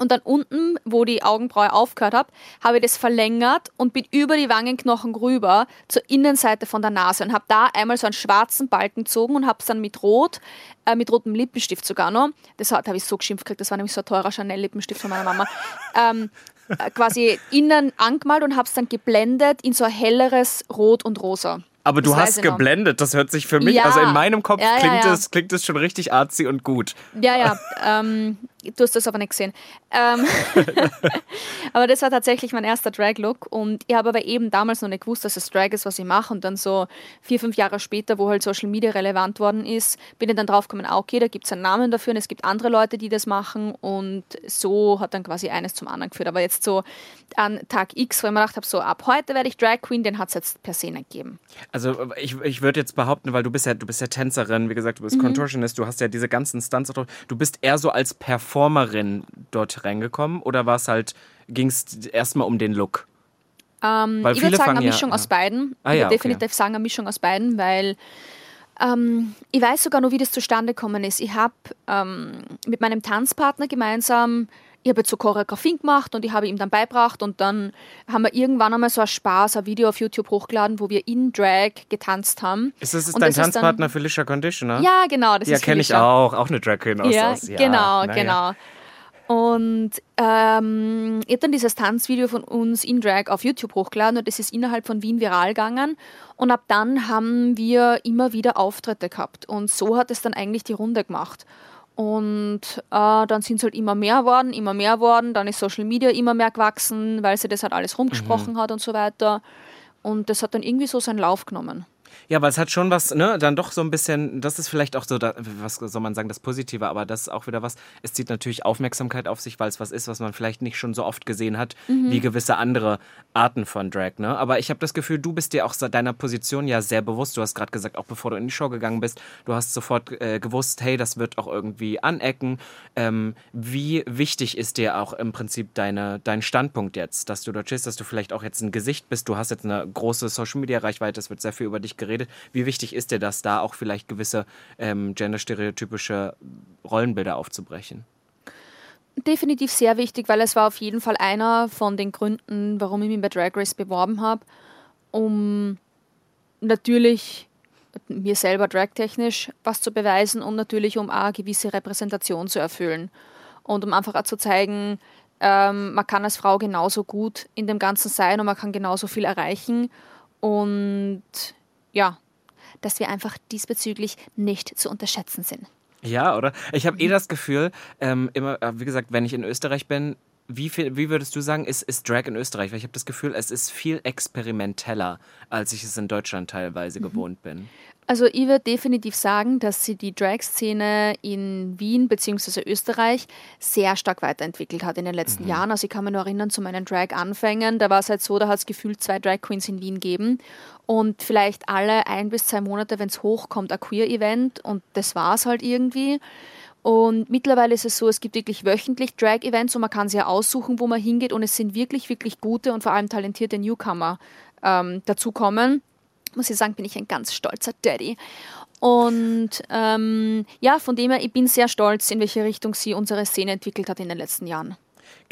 Und dann unten, wo die Augenbraue aufgehört hat, habe ich das verlängert und bin über die Wangenknochen rüber zur Innenseite von der Nase und habe da einmal so einen schwarzen Balken gezogen und habe es dann mit Rot, äh, mit rotem Lippenstift sogar noch, das hat- habe ich so geschimpft gekriegt, das war nämlich so ein teurer Chanel-Lippenstift von meiner Mama, ähm, äh, quasi innen angemalt und habe es dann geblendet in so ein helleres Rot und Rosa. Aber du Das hast geblendet, das hört sich für mich, Ja. also in meinem Kopf Ja, ja, klingt. Es, klingt es schon richtig artsy und gut. Ja, ja. ähm, Du hast das aber nicht gesehen. Ähm aber das war tatsächlich mein erster Drag-Look und ich habe aber eben damals noch nicht gewusst, dass es Drag ist, was ich mache. Und dann so vier, fünf Jahre später, wo halt Social Media relevant worden ist, bin ich dann drauf gekommen, ah, okay, da gibt es einen Namen dafür und es gibt andere Leute, die das machen. Und so hat dann quasi eines zum anderen geführt. Aber jetzt so an Tag X, wo ich mir gedacht habe, so ab heute werde ich Drag Queen, den hat es jetzt per se nicht gegeben. Also ich, ich würde jetzt behaupten, weil du bist ja, du bist ja Tänzerin, wie gesagt, du bist mhm. Contortionist, du hast ja diese ganzen Stunts, du bist eher so als Performerin dort reingekommen oder war es halt, ging es erstmal um den Look? Ähm, ich würde sagen, eine Mischung ja, aus beiden. Ah, ich würde definitiv okay. sagen, eine Mischung aus beiden, weil ähm, ich weiß sogar noch, wie das zustande gekommen ist. Ich habe ähm, mit meinem Tanzpartner gemeinsam ich habe jetzt so Choreografien gemacht und ich habe ihm dann beibracht und dann haben wir irgendwann einmal so ein Spaß, ein Video auf YouTube hochgeladen, wo wir in Drag getanzt haben. Ist das ist dein das Tanzpartner Felicia Conditioner? Ja, genau. Das ja, kenne ich auch. Auch eine Drag Queen aus. Ja, aus, ja genau, genau. Und ähm, ich habe dann dieses Tanzvideo von uns in Drag auf YouTube hochgeladen und das ist innerhalb von Wien viral gegangen. Und ab dann haben wir immer wieder Auftritte gehabt. Und so hat es dann eigentlich die Runde gemacht. Und äh, dann sind es halt immer mehr worden, immer mehr worden. Dann ist Social Media immer mehr gewachsen, weil sie das halt alles rumgesprochen mhm. hat und so weiter. Und das hat dann irgendwie so seinen Lauf genommen. Ja, weil es hat schon was, ne, dann doch so ein bisschen, das ist vielleicht auch so, da, was soll man sagen, das Positive, aber das ist auch wieder was, es zieht natürlich Aufmerksamkeit auf sich, weil es was ist, was man vielleicht nicht schon so oft gesehen hat, mhm. wie gewisse andere Arten von Drag, ne? Aber ich habe das Gefühl, du bist dir auch deiner Position ja sehr bewusst. Du hast gerade gesagt, auch bevor du in die Show gegangen bist, du hast sofort äh, gewusst, hey, das wird auch irgendwie anecken. Ähm, wie wichtig ist dir auch im Prinzip deine, dein Standpunkt jetzt, dass du dort stehst, dass du vielleicht auch jetzt ein Gesicht bist, du hast jetzt eine große Social-Media-Reichweite, es wird sehr viel über dich geredet geredet. Wie wichtig ist dir das, da auch vielleicht gewisse ähm, genderstereotypische Rollenbilder aufzubrechen? Definitiv sehr wichtig, weil es war auf jeden Fall einer von den Gründen, warum ich mich bei Drag Race beworben habe, um natürlich mir selber dragtechnisch was zu beweisen und natürlich um auch eine gewisse Repräsentation zu erfüllen und um einfach auch zu zeigen, ähm, man kann als Frau genauso gut in dem Ganzen sein und man kann genauso viel erreichen und ja, dass wir einfach diesbezüglich nicht zu unterschätzen sind. Ja, oder? Ich habe eh das Gefühl, ähm, immer, äh, wie gesagt, wenn ich in Österreich bin, wie, viel, wie würdest du sagen, ist, ist Drag in Österreich? Weil ich habe das Gefühl, es ist viel experimenteller, als ich es in Deutschland teilweise mhm. gewohnt bin. Also ich würde definitiv sagen, dass sie die Drag-Szene in Wien bzw. Österreich sehr stark weiterentwickelt hat in den letzten mhm. Jahren. Also ich kann mich nur erinnern zu meinen Drag-Anfängen, da war es halt so, da hat es gefühlt zwei Drag-Queens in Wien gegeben und vielleicht alle ein bis zwei Monate, wenn es hochkommt, ein Queer-Event und das war es halt irgendwie. Und mittlerweile ist es so, es gibt wirklich wöchentlich Drag-Events und man kann sich ja aussuchen, wo man hingeht und es sind wirklich, wirklich gute und vor allem talentierte Newcomer ähm, dazukommen muss ich sagen, bin ich ein ganz stolzer Daddy. Und ähm, ja, von dem her, ich bin sehr stolz, in welche Richtung sie unsere Szene entwickelt hat in den letzten Jahren.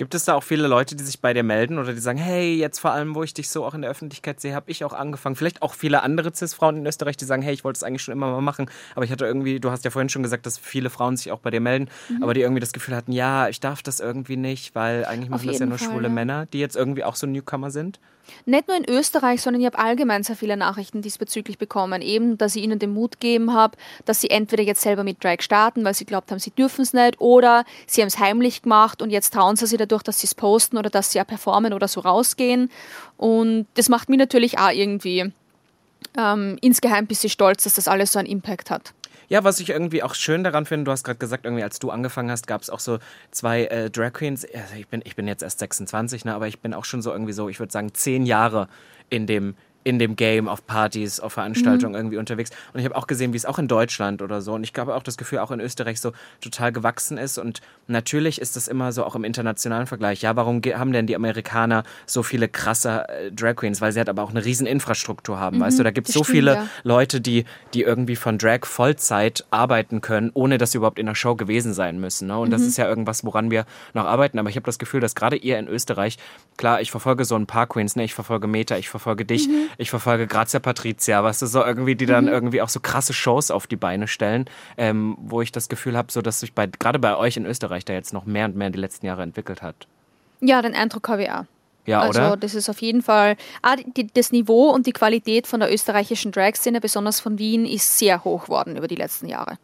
Gibt es da auch viele Leute, die sich bei dir melden oder die sagen, hey, jetzt vor allem, wo ich dich so auch in der Öffentlichkeit sehe, habe ich auch angefangen. Vielleicht auch viele andere Cis-Frauen in Österreich, die sagen, hey, ich wollte es eigentlich schon immer mal machen, aber ich hatte irgendwie, du hast ja vorhin schon gesagt, dass viele Frauen sich auch bei dir melden, mhm. aber die irgendwie das Gefühl hatten, ja, ich darf das irgendwie nicht, weil eigentlich machen das ja nur Fall, schwule ja. Männer, die jetzt irgendwie auch so Newcomer sind. Nicht nur in Österreich, sondern ich habe allgemein sehr viele Nachrichten diesbezüglich bekommen. Eben, dass ich ihnen den Mut gegeben habe, dass sie entweder jetzt selber mit Drag starten, weil sie glaubt haben, sie dürfen es nicht, oder sie haben es heimlich gemacht und jetzt trauen sie sich dadurch, dass sie es posten oder dass sie ja performen oder so rausgehen. Und das macht mich natürlich auch irgendwie ähm, insgeheim ein bisschen stolz, dass das alles so einen Impact hat. Ja, was ich irgendwie auch schön daran finde, du hast gerade gesagt, irgendwie als du angefangen hast, gab es auch so zwei äh, Drag Queens. Also ich, bin, ich bin jetzt erst 26, ne, aber ich bin auch schon so irgendwie so, ich würde sagen, zehn Jahre in dem in dem Game, auf Partys, auf Veranstaltungen mhm. irgendwie unterwegs. Und ich habe auch gesehen, wie es auch in Deutschland oder so und ich glaube auch das Gefühl auch in Österreich so total gewachsen ist. Und natürlich ist das immer so auch im internationalen Vergleich. Ja, warum haben denn die Amerikaner so viele krasse äh, Drag Queens? Weil sie halt aber auch eine riesen Infrastruktur haben. Mhm, weißt du, da gibt es so stimmt, viele ja. Leute, die, die irgendwie von Drag Vollzeit arbeiten können, ohne dass sie überhaupt in der Show gewesen sein müssen. Ne? Und mhm. das ist ja irgendwas, woran wir noch arbeiten. Aber ich habe das Gefühl, dass gerade ihr in Österreich, klar, ich verfolge so ein paar Queens, ne? ich verfolge Meta, ich verfolge dich, mhm ich verfolge Grazia Patricia, weißt du, so irgendwie, die dann mhm. irgendwie auch so krasse Shows auf die Beine stellen, ähm, wo ich das Gefühl habe, so dass sich bei, gerade bei euch in Österreich da jetzt noch mehr und mehr in die letzten Jahre entwickelt hat. Ja, den Eindruck habe ich auch. Ja, also, oder? das ist auf jeden Fall. Ah, die, das Niveau und die Qualität von der österreichischen Drag-Szene, besonders von Wien, ist sehr hoch worden über die letzten Jahre.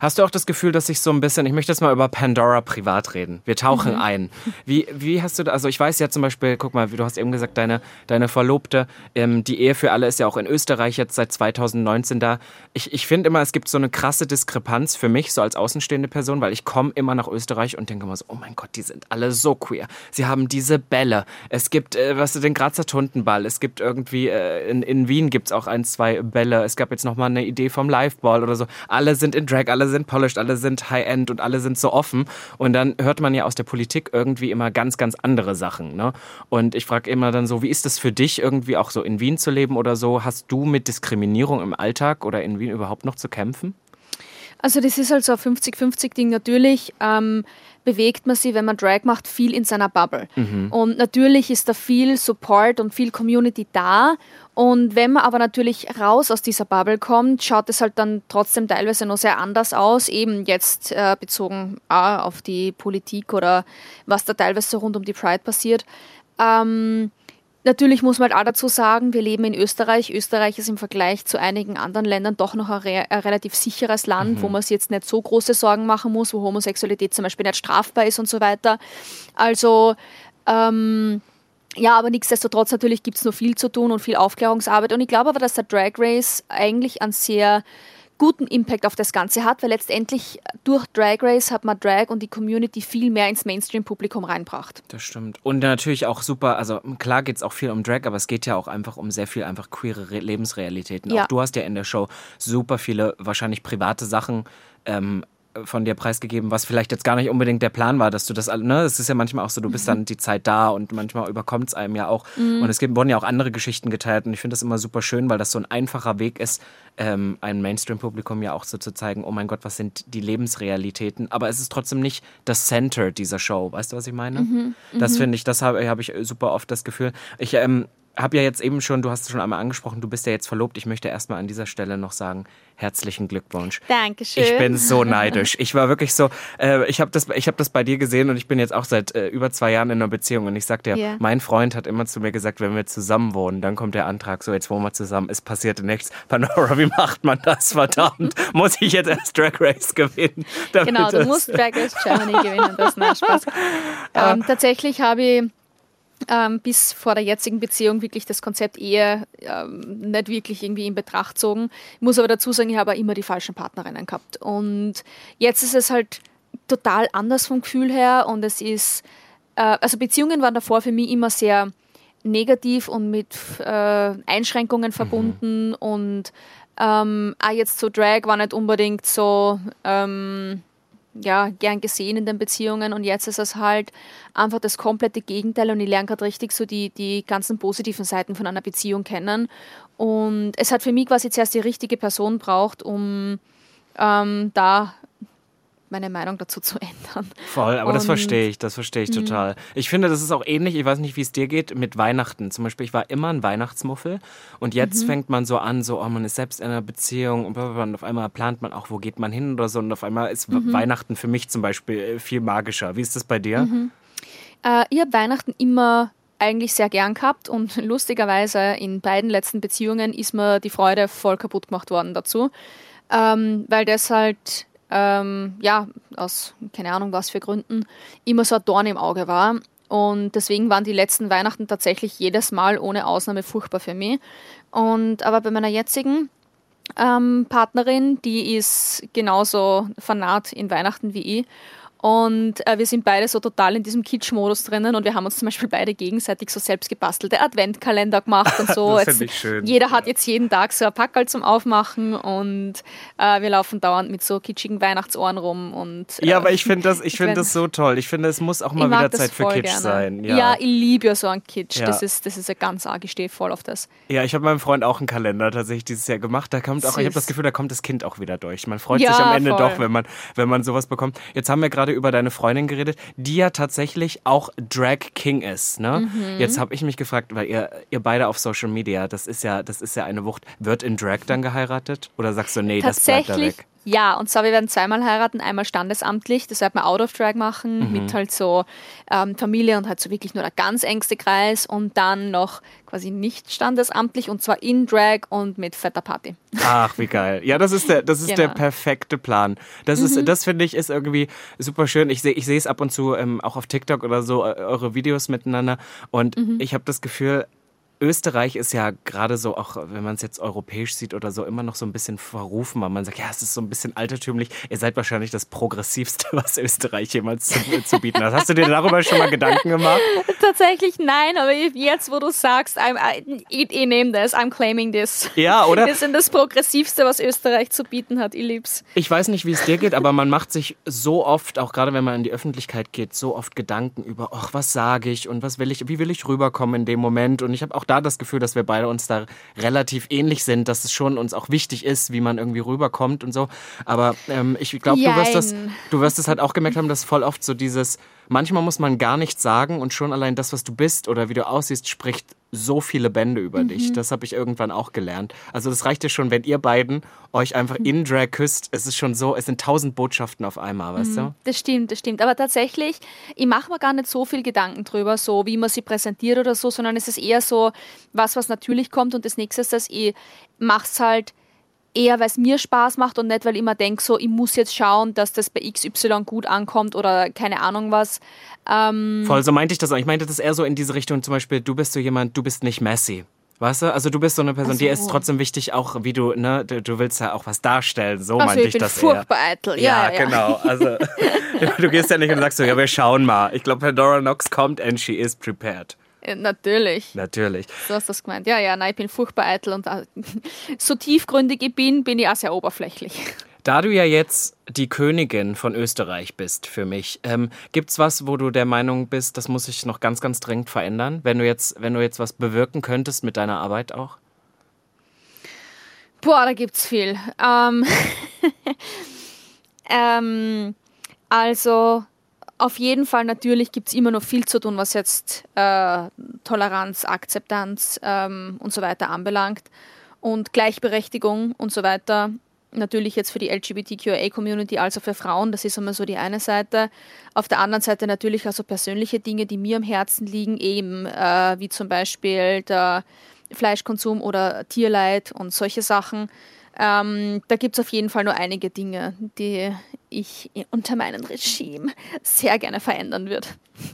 Hast du auch das Gefühl, dass sich so ein bisschen, ich möchte jetzt mal über Pandora privat reden. Wir tauchen Mhm. ein. Wie, wie hast du da, also ich weiß ja zum Beispiel, guck mal, du hast eben gesagt, deine, deine Verlobte, ähm, die Ehe für alle ist ja auch in Österreich jetzt seit 2019 da. Ich, ich finde immer, es gibt so eine krasse Diskrepanz für mich, so als außenstehende Person, weil ich komme immer nach Österreich und denke immer so, oh mein Gott, die sind alle so queer. Sie haben diese Bälle. Es gibt, äh, was den Grazer Tuntenball. Es gibt irgendwie, äh, in, in Wien gibt es auch ein, zwei Bälle. Es gab jetzt nochmal eine Idee vom Liveball oder so. Alle sind in Drag, alle sind polished, alle sind High-End und alle sind so offen. Und dann hört man ja aus der Politik irgendwie immer ganz, ganz andere Sachen. Ne? Und ich frage immer dann so, wie ist das für dich irgendwie auch so in Wien zu leben oder so? Hast du mit Diskriminierung im Alltag oder in Wien überhaupt noch zu kämpfen? Also das ist halt so ein 50-50-Ding. Natürlich ähm, bewegt man sich, wenn man Drag macht, viel in seiner Bubble. Und natürlich ist da viel Support und viel Community da. Und wenn man aber natürlich raus aus dieser Bubble kommt, schaut es halt dann trotzdem teilweise noch sehr anders aus. Eben jetzt äh, bezogen auch auf die Politik oder was da teilweise rund um die Pride passiert. Ähm, Natürlich muss man halt auch dazu sagen, wir leben in Österreich. Österreich ist im Vergleich zu einigen anderen Ländern doch noch ein, re ein relativ sicheres Land, wo man sich jetzt nicht so große Sorgen machen muss, wo Homosexualität zum Beispiel nicht strafbar ist und so weiter. Also ähm, ja, aber nichtsdestotrotz natürlich gibt es noch viel zu tun und viel Aufklärungsarbeit. Und ich glaube aber, dass der Drag Race eigentlich einen sehr guten Impact auf das Ganze hat, weil letztendlich durch Drag Race hat man Drag und die Community viel mehr ins Mainstream-Publikum reinbracht. Das stimmt. Und natürlich auch super, also klar geht es auch viel um Drag, aber es geht ja auch einfach um sehr viel einfach queere Re Lebensrealitäten. Ja. Auch du hast ja in der Show super viele wahrscheinlich private Sachen ähm, von dir preisgegeben, was vielleicht jetzt gar nicht unbedingt der Plan war, dass du das, ne, es ist ja manchmal auch so, du bist dann die Zeit da und manchmal überkommt es einem ja auch. Und es gibt, wurden ja auch andere Geschichten geteilt und ich finde das immer super schön, weil das so ein einfacher Weg ist, ähm, einem Mainstream-Publikum ja auch so zu zeigen, oh mein Gott, was sind die Lebensrealitäten, aber es ist trotzdem nicht das Center dieser Show, weißt du, was ich meine? Das finde ich, das habe hab ich super oft das Gefühl. Ich ähm, habe ja jetzt eben schon, du hast es schon einmal angesprochen, du bist ja jetzt verlobt. Ich möchte erstmal an dieser Stelle noch sagen, herzlichen Glückwunsch. Dankeschön. Ich bin so neidisch. Ich war wirklich so, äh, ich habe das, ich hab das bei dir gesehen und ich bin jetzt auch seit äh, über zwei Jahren in einer Beziehung und ich sag dir, Ja. mein Freund hat immer zu mir gesagt, wenn wir zusammen wohnen, dann kommt der Antrag, so jetzt wohnen wir zusammen, es passierte nichts. Panora, wie macht man das? Verdammt, muss ich jetzt erst Drag Race gewinnen? Genau, du musst Drag Race Germany gewinnen, das nein, Spaß. Ähm, tatsächlich habe ich ähm, bis vor der jetzigen Beziehung wirklich das Konzept Ehe ähm, nicht wirklich irgendwie in Betracht gezogen. Ich muss aber dazu sagen, ich habe auch immer die falschen Partnerinnen gehabt. Und jetzt ist es halt total anders vom Gefühl her und es ist, äh, also Beziehungen waren davor für mich immer sehr negativ und mit äh, Einschränkungen verbunden und ähm, auch jetzt so Drag war nicht unbedingt so ähm, ja, gern gesehen in den Beziehungen und jetzt ist es halt einfach das komplette Gegenteil und ich lerne gerade richtig so die, die ganzen positiven Seiten von einer Beziehung kennen. Und es hat für mich quasi zuerst die richtige Person braucht, um ähm, da meine Meinung dazu zu ändern. Voll, aber das Und- Mhm. verstehe ich, das verstehe ich total. Ich finde, das ist auch ähnlich, ich weiß nicht, wie es dir geht, mit Weihnachten. Zum Beispiel, ich war immer ein Weihnachtsmuffel und Mhm. jetzt fängt man so an, so, oh, man ist selbst in einer Beziehung und, und auf einmal plant man auch, wo geht man hin oder so und auf einmal ist Mhm. Weihnachten für mich zum Beispiel äh, viel magischer. Wie ist das bei dir? Mhm. Äh, ich habe Weihnachten immer eigentlich sehr gern gehabt und lustigerweise in beiden letzten Beziehungen ist mir die Freude voll kaputt gemacht worden dazu, ähm, weil das halt, ähm, ja, aus keine Ahnung was für Gründen, immer so ein Dorn im Auge war. Und deswegen waren die letzten Weihnachten tatsächlich jedes Mal ohne Ausnahme furchtbar für mich. Und aber bei meiner jetzigen ähm, Partnerin, die ist genauso fanat in Weihnachten wie ich. Und äh, wir sind beide so total in diesem Kitsch-Modus drinnen und wir haben uns zum Beispiel beide gegenseitig so selbst gebastelte Adventkalender gemacht und so. Das Jetzt- schön. Jeder hat jetzt jeden Tag so ein Packerl zum Aufmachen und äh, wir laufen dauernd mit so kitschigen Weihnachtsohren rum. Und, äh, Ja, aber ich finde das, ich wenn- das so toll. Ich finde, es muss auch mal wieder Zeit für Kitsch gerne. sein. Ja. ich liebe ja so einen Kitsch. Ja. Das, ist, das ist ja ganz arg. Ich stehe voll auf das. Ja, ich habe meinem Freund auch einen Kalender tatsächlich dieses Jahr gemacht. Da kommt auch, ich habe das Gefühl, da kommt das Kind auch wieder durch. Man freut Ja, sich am Ende voll. doch, wenn man, wenn man sowas bekommt. Jetzt haben wir gerade über deine Freundin geredet, die ja tatsächlich auch Drag King ist. Ne? Mhm. Jetzt habe ich mich gefragt, weil ihr, ihr beide auf Social Media, das ist ja, das ist ja eine Wucht. Wird in Drag dann geheiratet? Oder sagst du, nee, das bleibt da weg? Ja, und zwar, wir werden zweimal heiraten, einmal standesamtlich, das werden wir out of drag machen, Mhm. mit halt so ähm, Familie und halt so wirklich nur der ganz engste Kreis und dann noch quasi nicht standesamtlich und zwar in Drag und mit fetter Party. Ach, wie geil. Ja, das ist der, das ist der Genau. perfekte Plan. Das ist, das finde ich ist irgendwie super schön. Ich sehe, ich sehe es ab und zu ähm, auch auf TikTok oder so äh, eure Videos miteinander und ich habe das Gefühl. Österreich ist ja gerade so, auch wenn man es jetzt europäisch sieht oder so, immer noch so ein bisschen verrufen, weil man sagt, ja, es ist so ein bisschen altertümlich. Ihr seid wahrscheinlich das Progressivste, was Österreich jemals zu, zu bieten hat. Hast du dir darüber schon mal Gedanken gemacht? Tatsächlich nein, aber jetzt, wo du sagst, I'm, I, ich nehme das, I'm claiming this. Ja, oder? Wir sind das Progressivste, was Österreich zu bieten hat, ich lieb's. Ich weiß nicht, wie es dir geht, aber man macht sich so oft, auch gerade wenn man in die Öffentlichkeit geht, so oft Gedanken über, ach, was sage ich und was will ich, wie will ich rüberkommen in dem Moment. Und ich habe auch da das Gefühl, dass wir beide uns da relativ ähnlich sind, dass es schon uns auch wichtig ist, wie man irgendwie rüberkommt und so. Aber ähm, ich glaube, du wirst das, du wirst es halt auch gemerkt haben, dass voll oft so dieses, manchmal muss man gar nichts sagen und schon allein das, was du bist oder wie du aussiehst, spricht so viele Bände über dich. Das habe ich irgendwann auch gelernt. Also das reicht ja schon, wenn ihr beiden euch einfach in Drag küsst. Es ist schon so, es sind tausend Botschaften auf einmal, weißt du? Das stimmt, das stimmt. Aber tatsächlich, ich mache mir gar nicht so viel Gedanken drüber, so wie man sie präsentiert oder so, sondern es ist eher so was, was natürlich kommt und das nächste ist, dass ich mache es halt eher, weil es mir Spaß macht und nicht, weil ich immer denke, so, ich muss jetzt schauen, dass das bei XY gut ankommt oder keine Ahnung was. Ähm, Voll, so meinte ich das auch. Ich meinte das eher so in diese Richtung, zum Beispiel, du bist so jemand, du bist nicht Messi. Weißt du? Also du bist so eine Person, so. ist trotzdem wichtig, auch wie du, ne, du, du willst ja auch was darstellen. So also meinte ich ich bin das furchtbar eher. eitel. Ja, Ja, ja, genau. Also du gehst ja nicht und sagst so, ja, wir schauen mal. Ich glaube, Pandora Nox kommt and she is prepared. Äh, Natürlich. Natürlich. So hast du das gemeint. Ja, ja, nein, ich bin furchtbar eitel und äh, so tiefgründig ich bin, bin ich auch sehr oberflächlich. Da du ja jetzt die Königin von Österreich bist für mich, ähm, gibt's was, wo du der Meinung bist, das muss sich noch ganz, ganz dringend verändern, wenn du jetzt, wenn du jetzt was bewirken könntest mit deiner Arbeit auch? Boah, da gibt's viel. Ähm, ähm, also auf jeden Fall natürlich gibt's immer noch viel zu tun, was jetzt äh, Toleranz, Akzeptanz ähm, und so weiter anbelangt und Gleichberechtigung und so weiter. Natürlich jetzt für die LGBTQIA-Community, also für Frauen, das ist immer so die eine Seite. Auf der anderen Seite natürlich also persönliche Dinge, die mir am Herzen liegen, eben äh, wie zum Beispiel der Fleischkonsum oder Tierleid und solche Sachen. Ähm, da gibt es auf jeden Fall nur einige Dinge, die ich unter meinem Regime sehr gerne verändern würde.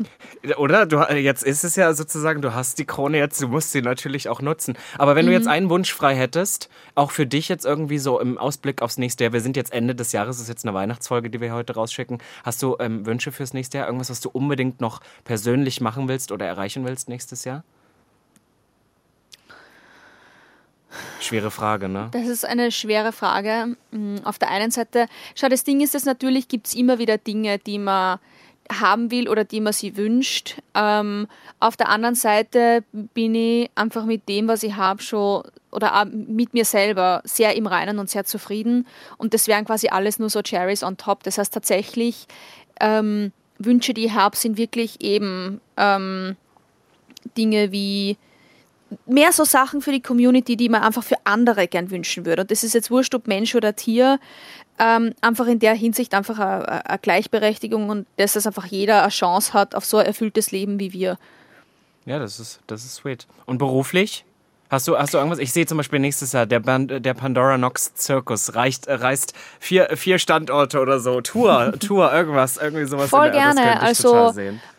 Oder? Du, jetzt ist es ja sozusagen, du hast die Krone jetzt, du musst sie natürlich auch nutzen. Aber wenn du jetzt einen Wunsch frei hättest, auch für dich jetzt irgendwie so im Ausblick aufs nächste Jahr, wir sind jetzt Ende des Jahres, ist jetzt eine Weihnachtsfolge, die wir heute rausschicken. Hast du ähm, Wünsche fürs nächste Jahr? Irgendwas, was du unbedingt noch persönlich machen willst oder erreichen willst nächstes Jahr? Schwere Frage, ne? Das ist eine schwere Frage. Mm, Auf der einen Seite, schau, das Ding ist es natürlich, gibt es immer wieder Dinge, die man haben will oder die man sich wünscht. Ähm, auf der anderen Seite bin ich einfach mit dem, was ich habe, schon oder mit mir selber sehr im Reinen und sehr zufrieden. Und das wären quasi alles nur so Cherries on top. Das heißt tatsächlich, ähm, Wünsche, die ich habe, sind wirklich eben ähm, Dinge wie mehr so Sachen für die Community, die man einfach für andere gern wünschen würde. Und das ist jetzt wurscht, ob Mensch oder Tier. Ähm, einfach in der Hinsicht einfach eine, Gleichberechtigung und dass es einfach jeder eine Chance hat auf so ein erfülltes Leben wie wir. Ja, das ist, das ist sweet. Und beruflich? Hast du, hast du irgendwas? Ich sehe zum Beispiel nächstes Jahr, der, Band, der Pandora Nox Zirkus reicht, äh, reist vier, vier Standorte oder so. Tour, Tour, irgendwas, irgendwie sowas. Voll gerne. Also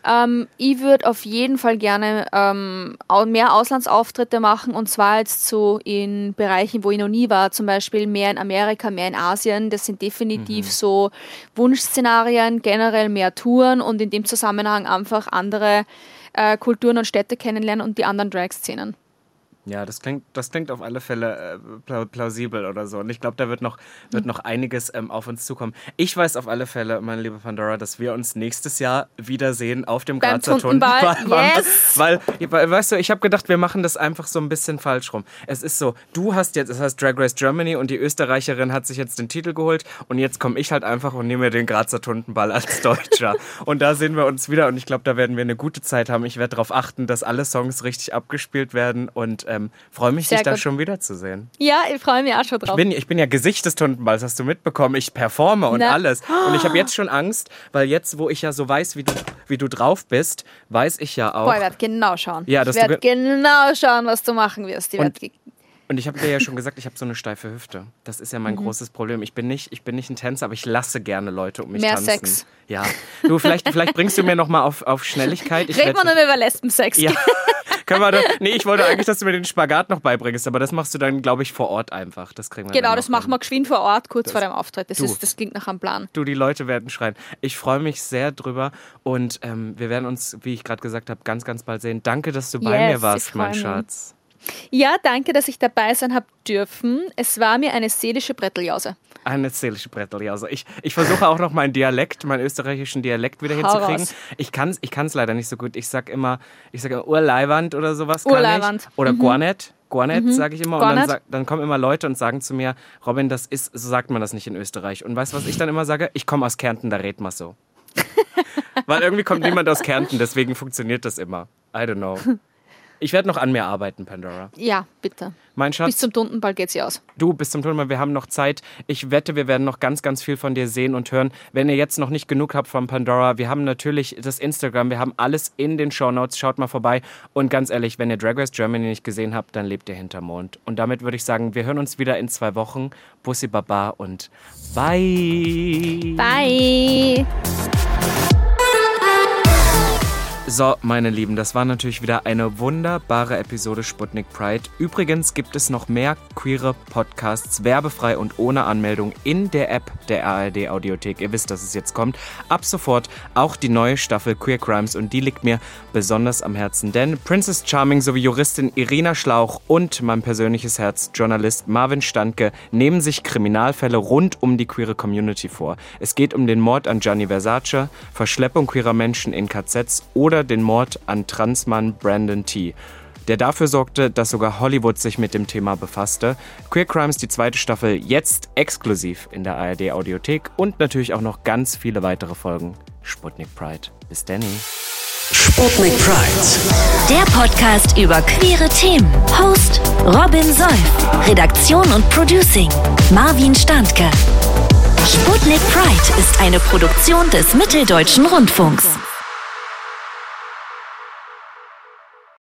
ähm, ich würde auf jeden Fall gerne ähm, mehr Auslandsauftritte machen und zwar jetzt so in Bereichen, wo ich noch nie war, zum Beispiel mehr in Amerika, mehr in Asien. Das sind definitiv Mhm. so Wunschszenarien, generell mehr Touren und in dem Zusammenhang einfach andere äh, Kulturen und Städte kennenlernen und die anderen Drag-Szenen. Ja, das klingt, das klingt auf alle Fälle äh, pla- plausibel oder so. Und ich glaube, da wird noch, wird noch einiges ähm, auf uns zukommen. Ich weiß auf alle Fälle, meine liebe Pandora, dass wir uns nächstes Jahr wiedersehen auf dem Beim Grazer Tuntenball. yes! Weil, weil, weißt du, ich habe gedacht, wir machen das einfach so ein bisschen falsch rum. Es ist so, du hast jetzt, es heißt Drag Race Germany und die Österreicherin hat sich jetzt den Titel geholt und jetzt komme ich halt einfach und nehme mir den Grazer Tuntenball als Deutscher. und da sehen wir uns wieder und ich glaube, da werden wir eine gute Zeit haben. Ich werde darauf achten, dass alle Songs richtig abgespielt werden und ähm, ähm, freue mich, Sehr dich da gut. schon wiederzusehen. Ja, ich freue mich auch schon drauf. Ich bin, ich bin ja Gesicht des Tuntenballs, hast du mitbekommen. Ich performe und Na. alles. Und ich habe jetzt schon Angst, weil jetzt, wo ich ja so weiß, wie du, wie du drauf bist, weiß ich ja auch. Boah, ich werde genau schauen. Ja, ich werde ge- genau schauen, was du machen wirst. Ich Und- Und ich habe dir ja schon gesagt, ich habe so eine steife Hüfte. Das ist ja Mhm. mein großes Problem. Ich bin, nicht, ich bin nicht ein Tänzer, aber ich lasse gerne Leute um mich Mehr tanzen. Sex. Ja. Du, vielleicht, vielleicht bringst du mir noch mal auf, auf Schnelligkeit. Ich wir werd- dann über Lesbensex. Ja. Können wir da, nee, ich wollte eigentlich, dass du mir den Spagat noch beibringst, aber das machst du dann, glaube ich, vor Ort einfach. Das kriegen wir Genau, das machen hin. wir geschwind vor Ort, kurz vor dem Auftritt. Das, Du. ist, das klingt nach einem Plan. Du, die Leute werden schreien. Ich freue mich sehr drüber und ähm, wir werden uns, wie ich gerade gesagt habe, ganz, ganz bald sehen. Danke, dass du bei Yes, mir warst, mein. Schatz. Ja, danke, dass ich dabei sein habe dürfen. Es war mir eine seelische Bretteljause. Eine seelische Bretteljause. Ich, ich versuche auch noch meinen Dialekt, meinen österreichischen Dialekt wieder Hau hinzukriegen. raus. Ich kann es ich kann's leider nicht so gut. Ich sag immer, ich sage Urleiwand oder sowas. Urleiwand. Oder Gornet. Gornet sage ich immer. Und dann, Gornet. sag, dann kommen immer Leute und sagen zu mir, Robin, das ist, so sagt man das nicht in Österreich. Und weißt du, was ich dann immer sage? Ich komme aus Kärnten, da redet man so. Weil irgendwie kommt niemand aus Kärnten, deswegen funktioniert das immer. I don't know. Ich werde noch an mir arbeiten, Pandora. Ja, bitte. Mein Schatz. Bis zum Tuntenball geht's ja aus. Du, bis zum Turnier, wir haben noch Zeit. Ich wette, wir werden noch ganz, ganz viel von dir sehen und hören. Wenn ihr jetzt noch nicht genug habt von Pandora, wir haben natürlich das Instagram, wir haben alles in den Shownotes. Schaut mal vorbei. Und ganz ehrlich, wenn ihr Drag Race Germany nicht gesehen habt, dann lebt ihr hinterm Mond. Und damit würde ich sagen, wir hören uns wieder in zwei Wochen. Bussi Baba und bye. Bye. So, meine Lieben, das war natürlich wieder eine wunderbare Episode Sputnik Pride. Übrigens gibt es noch mehr queere Podcasts, werbefrei und ohne Anmeldung in der App der ARD Audiothek. Ihr wisst, dass es jetzt kommt. Ab sofort auch die neue Staffel Queer Crimes und die liegt mir besonders am Herzen, denn Princess Charming sowie Juristin Irina Schlauch und mein persönliches Herz, Journalist Marvin Standke, nehmen sich Kriminalfälle rund um die queere Community vor. Es geht um den Mord an Gianni Versace, Verschleppung queerer Menschen in KZs oder den Mord an Transmann Brandon T., der dafür sorgte, dass sogar Hollywood sich mit dem Thema befasste. Queer Crimes, die zweite Staffel, jetzt exklusiv in der ARD Audiothek und natürlich auch noch ganz viele weitere Folgen. Sputnik Pride. Bis Danny. Sputnik Pride. Der Podcast über queere Themen. Host Robin Solf. Redaktion und Producing Marvin Standke. Sputnik Pride ist eine Produktion des Mitteldeutschen Rundfunks.